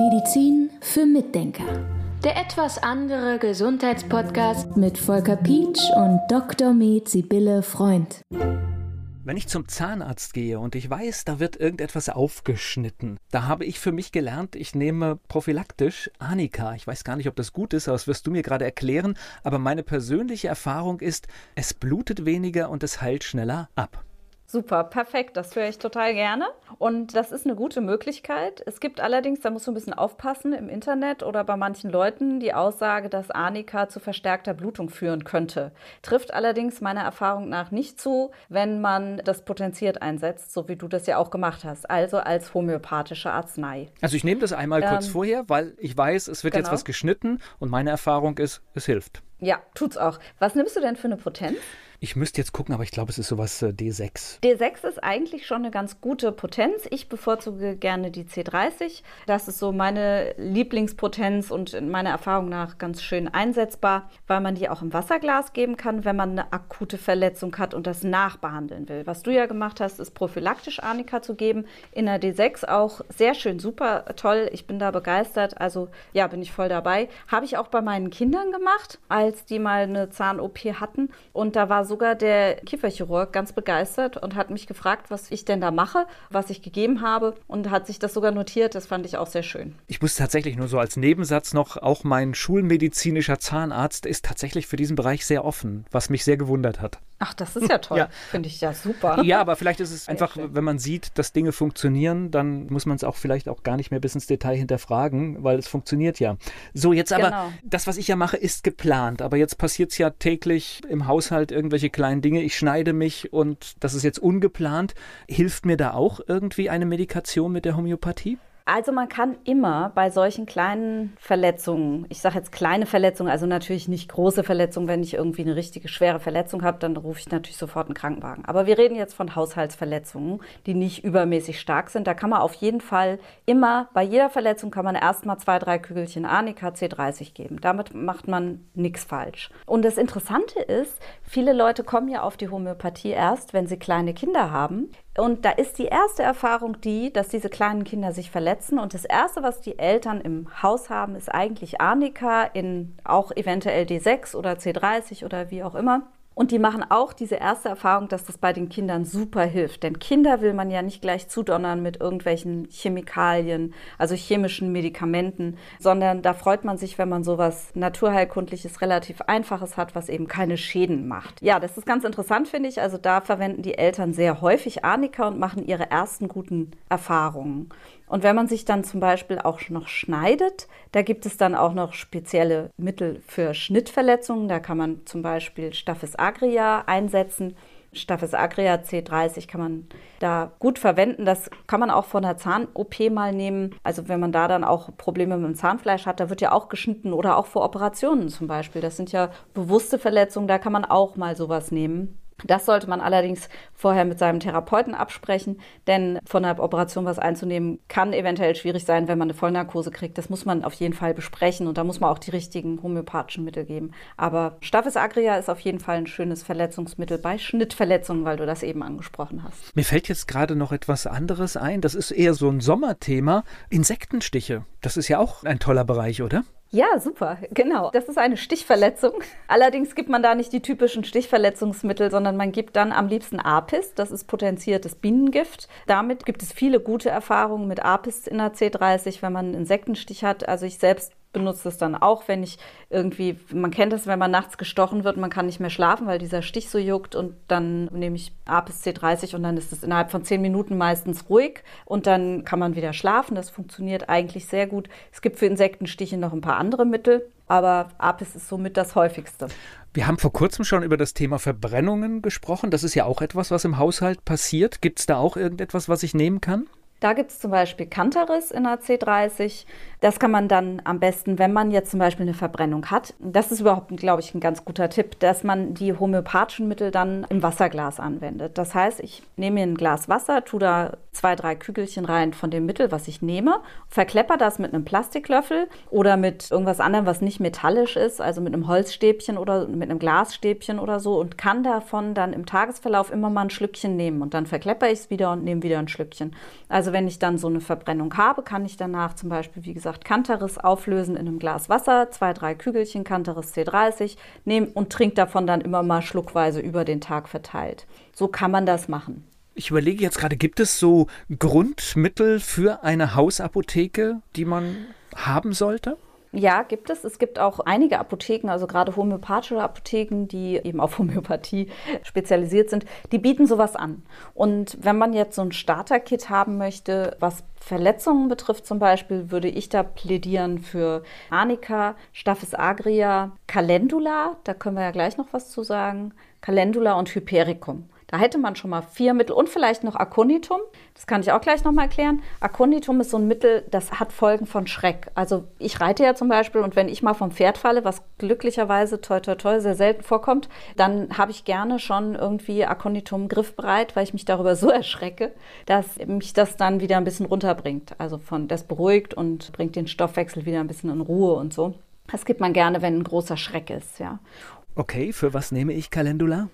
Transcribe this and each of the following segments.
Medizin für Mitdenker. Der etwas andere Gesundheitspodcast mit Volker Pietsch und Dr. Med Sibylle Freund. Wenn ich zum Zahnarzt gehe und ich weiß, da wird irgendetwas aufgeschnitten, da habe ich für mich gelernt, ich nehme prophylaktisch Anika. Ich weiß gar nicht, ob das gut ist, aber das wirst du mir gerade erklären. Aber meine persönliche Erfahrung ist, es blutet weniger und es heilt schneller ab. Super, perfekt, das höre ich total gerne. Und das ist eine gute Möglichkeit. Es gibt allerdings, da musst du ein bisschen aufpassen im Internet oder bei manchen Leuten, die Aussage, dass Arnika zu verstärkter Blutung führen könnte. Trifft allerdings meiner Erfahrung nach nicht zu, wenn man das potenziert einsetzt, so wie du das ja auch gemacht hast, also als homöopathische Arznei. Also ich nehme das einmal kurz ähm, vorher, weil ich weiß, es wird genau. jetzt was geschnitten und meine Erfahrung ist, es hilft. Ja, tut's auch. Was nimmst du denn für eine Potenz? Ich müsste jetzt gucken, aber ich glaube, es ist sowas äh, D6. D6 ist eigentlich schon eine ganz gute Potenz. Ich bevorzuge gerne die C30. Das ist so meine Lieblingspotenz und in meiner Erfahrung nach ganz schön einsetzbar, weil man die auch im Wasserglas geben kann, wenn man eine akute Verletzung hat und das nachbehandeln will. Was du ja gemacht hast, ist prophylaktisch Arnika zu geben. In der D6 auch sehr schön, super toll. Ich bin da begeistert. Also ja, bin ich voll dabei. Habe ich auch bei meinen Kindern gemacht, als die mal eine Zahn-OP hatten. Und da war sogar der Kieferchirurg ganz begeistert und hat mich gefragt, was ich denn da mache, was ich gegeben habe und hat sich das sogar notiert. Das fand ich auch sehr schön. Ich muss tatsächlich nur so als Nebensatz noch, auch mein schulmedizinischer Zahnarzt ist tatsächlich für diesen Bereich sehr offen, was mich sehr gewundert hat. Ach, das ist ja toll. Ja. Finde ich ja super. Ja, aber vielleicht ist es Sehr einfach, schön. wenn man sieht, dass Dinge funktionieren, dann muss man es auch vielleicht auch gar nicht mehr bis ins Detail hinterfragen, weil es funktioniert ja. So, jetzt aber, genau. das, was ich ja mache, ist geplant. Aber jetzt passiert es ja täglich im Haushalt irgendwelche kleinen Dinge. Ich schneide mich und das ist jetzt ungeplant. Hilft mir da auch irgendwie eine Medikation mit der Homöopathie? Also man kann immer bei solchen kleinen Verletzungen, ich sage jetzt kleine Verletzungen, also natürlich nicht große Verletzungen, wenn ich irgendwie eine richtige schwere Verletzung habe, dann rufe ich natürlich sofort einen Krankenwagen. Aber wir reden jetzt von Haushaltsverletzungen, die nicht übermäßig stark sind. Da kann man auf jeden Fall immer, bei jeder Verletzung kann man erstmal zwei, drei Kügelchen Anika C30 geben. Damit macht man nichts falsch. Und das Interessante ist, viele Leute kommen ja auf die Homöopathie erst, wenn sie kleine Kinder haben. Und da ist die erste Erfahrung die, dass diese kleinen Kinder sich verletzen. Und das Erste, was die Eltern im Haus haben, ist eigentlich Arnika in auch eventuell D6 oder C30 oder wie auch immer. Und die machen auch diese erste Erfahrung, dass das bei den Kindern super hilft. Denn Kinder will man ja nicht gleich zudonnern mit irgendwelchen Chemikalien, also chemischen Medikamenten, sondern da freut man sich, wenn man sowas naturheilkundliches, relativ einfaches hat, was eben keine Schäden macht. Ja, das ist ganz interessant, finde ich. Also da verwenden die Eltern sehr häufig Arnika und machen ihre ersten guten Erfahrungen. Und wenn man sich dann zum Beispiel auch noch schneidet, da gibt es dann auch noch spezielle Mittel für Schnittverletzungen. Da kann man zum Beispiel Staphylos agria einsetzen. Staphylos agria C30 kann man da gut verwenden. Das kann man auch von der Zahn-OP mal nehmen. Also wenn man da dann auch Probleme mit dem Zahnfleisch hat, da wird ja auch geschnitten oder auch vor Operationen zum Beispiel. Das sind ja bewusste Verletzungen, da kann man auch mal sowas nehmen. Das sollte man allerdings vorher mit seinem Therapeuten absprechen, denn von der Operation was einzunehmen kann eventuell schwierig sein, wenn man eine Vollnarkose kriegt. Das muss man auf jeden Fall besprechen und da muss man auch die richtigen homöopathischen Mittel geben. Aber Staphylos agria ist auf jeden Fall ein schönes Verletzungsmittel bei Schnittverletzungen, weil du das eben angesprochen hast. Mir fällt jetzt gerade noch etwas anderes ein. Das ist eher so ein Sommerthema. Insektenstiche. Das ist ja auch ein toller Bereich, oder? Ja, super, genau. Das ist eine Stichverletzung. Allerdings gibt man da nicht die typischen Stichverletzungsmittel, sondern man gibt dann am liebsten Apis, das ist potenziertes Bienengift. Damit gibt es viele gute Erfahrungen mit Apis in der C30, wenn man einen Insektenstich hat. Also ich selbst benutze es dann auch, wenn ich irgendwie, man kennt es, wenn man nachts gestochen wird, man kann nicht mehr schlafen, weil dieser Stich so juckt und dann nehme ich A bis C30 und dann ist es innerhalb von zehn Minuten meistens ruhig und dann kann man wieder schlafen. Das funktioniert eigentlich sehr gut. Es gibt für Insektenstiche noch ein paar andere Mittel, aber Apis ist somit das häufigste. Wir haben vor kurzem schon über das Thema Verbrennungen gesprochen. Das ist ja auch etwas, was im Haushalt passiert. Gibt es da auch irgendetwas, was ich nehmen kann? Da gibt es zum Beispiel Cantaris in der C30. Das kann man dann am besten, wenn man jetzt zum Beispiel eine Verbrennung hat. Das ist überhaupt, glaube ich, ein ganz guter Tipp, dass man die homöopathischen Mittel dann im Wasserglas anwendet. Das heißt, ich nehme mir ein Glas Wasser, tue da zwei, drei Kügelchen rein von dem Mittel, was ich nehme, verklepper das mit einem Plastiklöffel oder mit irgendwas anderem, was nicht metallisch ist, also mit einem Holzstäbchen oder mit einem Glasstäbchen oder so und kann davon dann im Tagesverlauf immer mal ein Schlückchen nehmen und dann verklepper ich es wieder und nehme wieder ein Schlückchen. Also wenn ich dann so eine Verbrennung habe, kann ich danach zum Beispiel, wie gesagt, Cantaris auflösen in einem Glas Wasser, zwei, drei Kügelchen Cantaris C30 nehmen und trinke davon dann immer mal schluckweise über den Tag verteilt. So kann man das machen. Ich überlege jetzt gerade, gibt es so Grundmittel für eine Hausapotheke, die man haben sollte? Ja, gibt es. Es gibt auch einige Apotheken, also gerade homöopathische Apotheken, die eben auf Homöopathie spezialisiert sind, die bieten sowas an. Und wenn man jetzt so ein Starter-Kit haben möchte, was Verletzungen betrifft zum Beispiel, würde ich da plädieren für Arnica, Staphylos agria, Calendula, da können wir ja gleich noch was zu sagen, Calendula und Hypericum. Da hätte man schon mal vier Mittel und vielleicht noch Aconitum. Das kann ich auch gleich noch mal erklären. Aconitum ist so ein Mittel, das hat Folgen von Schreck. Also ich reite ja zum Beispiel und wenn ich mal vom Pferd falle, was glücklicherweise toi toi toi sehr selten vorkommt, dann habe ich gerne schon irgendwie Aconitum griffbereit, weil ich mich darüber so erschrecke, dass mich das dann wieder ein bisschen runterbringt. Also von das beruhigt und bringt den Stoffwechsel wieder ein bisschen in Ruhe und so. Das gibt man gerne, wenn ein großer Schreck ist, ja. Okay, für was nehme ich Calendula?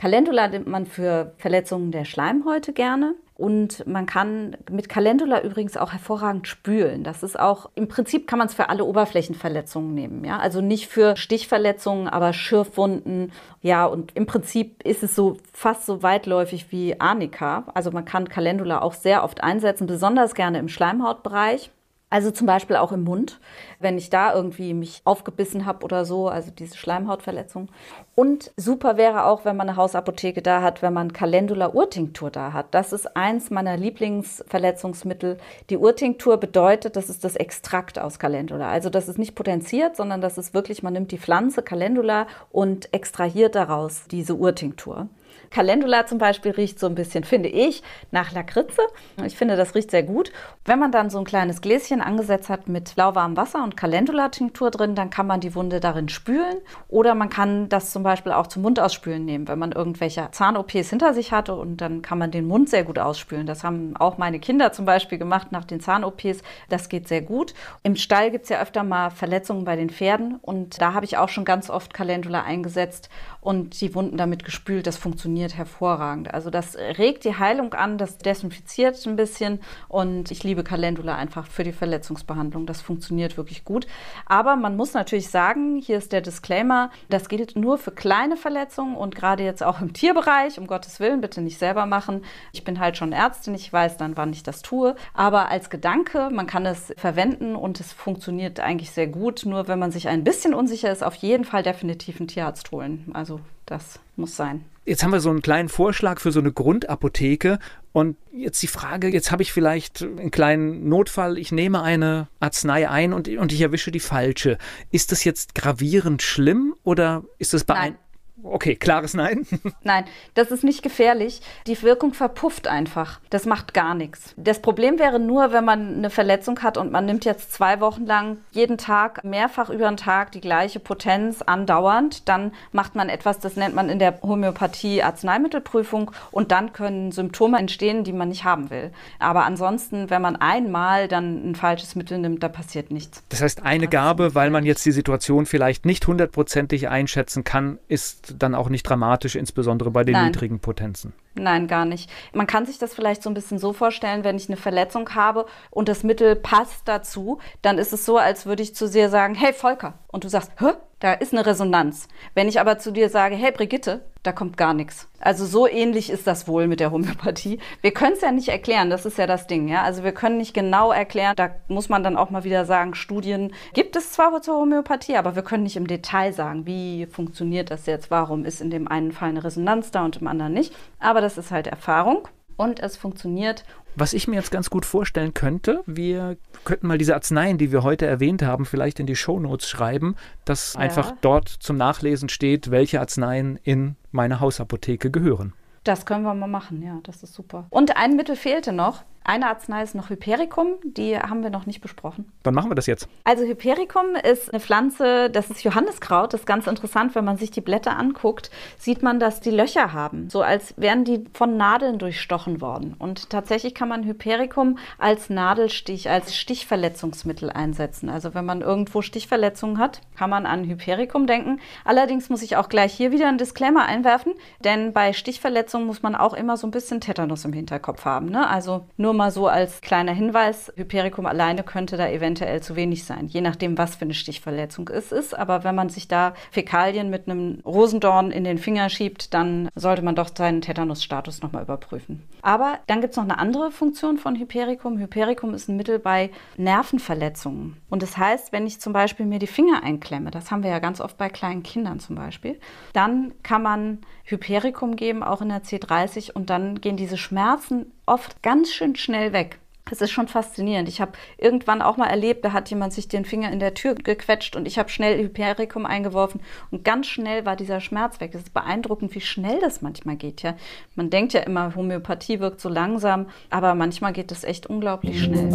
Calendula nimmt man für Verletzungen der Schleimhäute gerne. Und man kann mit Calendula übrigens auch hervorragend spülen. Das ist auch, im Prinzip kann man es für alle Oberflächenverletzungen nehmen. Ja? Also nicht für Stichverletzungen, aber Schürfwunden. Ja, und im Prinzip ist es so fast so weitläufig wie Arnika. Also man kann Calendula auch sehr oft einsetzen, besonders gerne im Schleimhautbereich. Also zum Beispiel auch im Mund, wenn ich da irgendwie mich aufgebissen habe oder so, also diese Schleimhautverletzung. Und super wäre auch, wenn man eine Hausapotheke da hat, wenn man Calendula Urtinktur da hat. Das ist eins meiner Lieblingsverletzungsmittel. Die Urtinktur bedeutet, das ist das Extrakt aus Calendula. Also das ist nicht potenziert, sondern das ist wirklich, man nimmt die Pflanze Calendula und extrahiert daraus diese Urtinktur. Calendula zum Beispiel riecht so ein bisschen, finde ich, nach Lakritze. Ich finde, das riecht sehr gut. Wenn man dann so ein kleines Gläschen angesetzt hat mit lauwarmem Wasser und Calendula-Tinktur drin, dann kann man die Wunde darin spülen. Oder man kann das zum Beispiel auch zum Mundausspülen nehmen, wenn man irgendwelche Zahn-OPs hinter sich hatte und dann kann man den Mund sehr gut ausspülen. Das haben auch meine Kinder zum Beispiel gemacht nach den Zahn-OPs. Das geht sehr gut. Im Stall gibt es ja öfter mal Verletzungen bei den Pferden und da habe ich auch schon ganz oft Calendula eingesetzt und die Wunden damit gespült. Das funktioniert hervorragend. Also das regt die Heilung an, das desinfiziert ein bisschen und ich liebe Calendula einfach für die Verletzungsbehandlung. Das funktioniert wirklich gut. Aber man muss natürlich sagen, hier ist der Disclaimer, das gilt nur für kleine Verletzungen und gerade jetzt auch im Tierbereich, um Gottes Willen, bitte nicht selber machen. Ich bin halt schon Ärztin, ich weiß dann, wann ich das tue. Aber als Gedanke, man kann es verwenden und es funktioniert eigentlich sehr gut. Nur wenn man sich ein bisschen unsicher ist, auf jeden Fall definitiv einen Tierarzt holen. Also das muss sein. Jetzt haben wir so einen kleinen Vorschlag für so eine Grundapotheke. Und jetzt die Frage, jetzt habe ich vielleicht einen kleinen Notfall, ich nehme eine Arznei ein und, und ich erwische die falsche. Ist das jetzt gravierend schlimm oder ist das bei Nein. Okay, klares Nein. Nein, das ist nicht gefährlich. Die Wirkung verpufft einfach. Das macht gar nichts. Das Problem wäre nur, wenn man eine Verletzung hat und man nimmt jetzt zwei Wochen lang jeden Tag mehrfach über den Tag die gleiche Potenz andauernd, dann macht man etwas, das nennt man in der Homöopathie Arzneimittelprüfung und dann können Symptome entstehen, die man nicht haben will. Aber ansonsten, wenn man einmal dann ein falsches Mittel nimmt, da passiert nichts. Das heißt, eine Gabe, weil man jetzt die Situation vielleicht nicht hundertprozentig einschätzen kann, ist dann auch nicht dramatisch, insbesondere bei den Nein. niedrigen Potenzen. Nein, gar nicht. Man kann sich das vielleicht so ein bisschen so vorstellen, wenn ich eine Verletzung habe und das Mittel passt dazu, dann ist es so, als würde ich zu dir sagen, hey Volker, und du sagst, hä? Da ist eine Resonanz. Wenn ich aber zu dir sage, hey Brigitte, da kommt gar nichts. Also so ähnlich ist das wohl mit der Homöopathie. Wir können es ja nicht erklären, das ist ja das Ding, ja. Also wir können nicht genau erklären, da muss man dann auch mal wieder sagen, Studien gibt es zwar zur Homöopathie, aber wir können nicht im Detail sagen, wie funktioniert das jetzt, warum ist in dem einen Fall eine Resonanz da und im anderen nicht. Aber das ist halt Erfahrung und es funktioniert was ich mir jetzt ganz gut vorstellen könnte, wir könnten mal diese Arzneien, die wir heute erwähnt haben, vielleicht in die Shownotes schreiben, dass ja. einfach dort zum Nachlesen steht, welche Arzneien in meine Hausapotheke gehören. Das können wir mal machen, ja, das ist super. Und ein Mittel fehlte noch. Eine Arznei ist noch Hypericum, die haben wir noch nicht besprochen. Dann machen wir das jetzt. Also Hypericum ist eine Pflanze, das ist Johanniskraut. Das ist ganz interessant, wenn man sich die Blätter anguckt, sieht man, dass die Löcher haben, so als wären die von Nadeln durchstochen worden. Und tatsächlich kann man Hypericum als Nadelstich, als Stichverletzungsmittel einsetzen. Also wenn man irgendwo Stichverletzungen hat, kann man an Hypericum denken. Allerdings muss ich auch gleich hier wieder einen Disclaimer einwerfen, denn bei Stichverletzungen muss man auch immer so ein bisschen Tetanus im Hinterkopf haben. Ne? Also nur mal so als kleiner Hinweis, Hypericum alleine könnte da eventuell zu wenig sein, je nachdem, was für eine Stichverletzung es ist. Aber wenn man sich da Fäkalien mit einem Rosendorn in den Finger schiebt, dann sollte man doch seinen Tetanusstatus nochmal überprüfen. Aber dann gibt es noch eine andere Funktion von Hypericum. Hypericum ist ein Mittel bei Nervenverletzungen. Und das heißt, wenn ich zum Beispiel mir die Finger einklemme, das haben wir ja ganz oft bei kleinen Kindern zum Beispiel, dann kann man Hypericum geben, auch in der C30, und dann gehen diese Schmerzen oft ganz schön schnell weg. Es ist schon faszinierend. Ich habe irgendwann auch mal erlebt, da hat jemand sich den Finger in der Tür gequetscht und ich habe schnell Hypericum eingeworfen und ganz schnell war dieser Schmerz weg. Es ist beeindruckend, wie schnell das manchmal geht. Ja, man denkt ja immer, Homöopathie wirkt so langsam, aber manchmal geht es echt unglaublich schnell.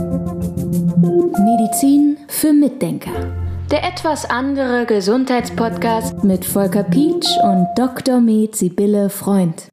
Medizin für Mitdenker. Der etwas andere Gesundheitspodcast mit Volker Pietsch und Dr. Med Sibylle Freund.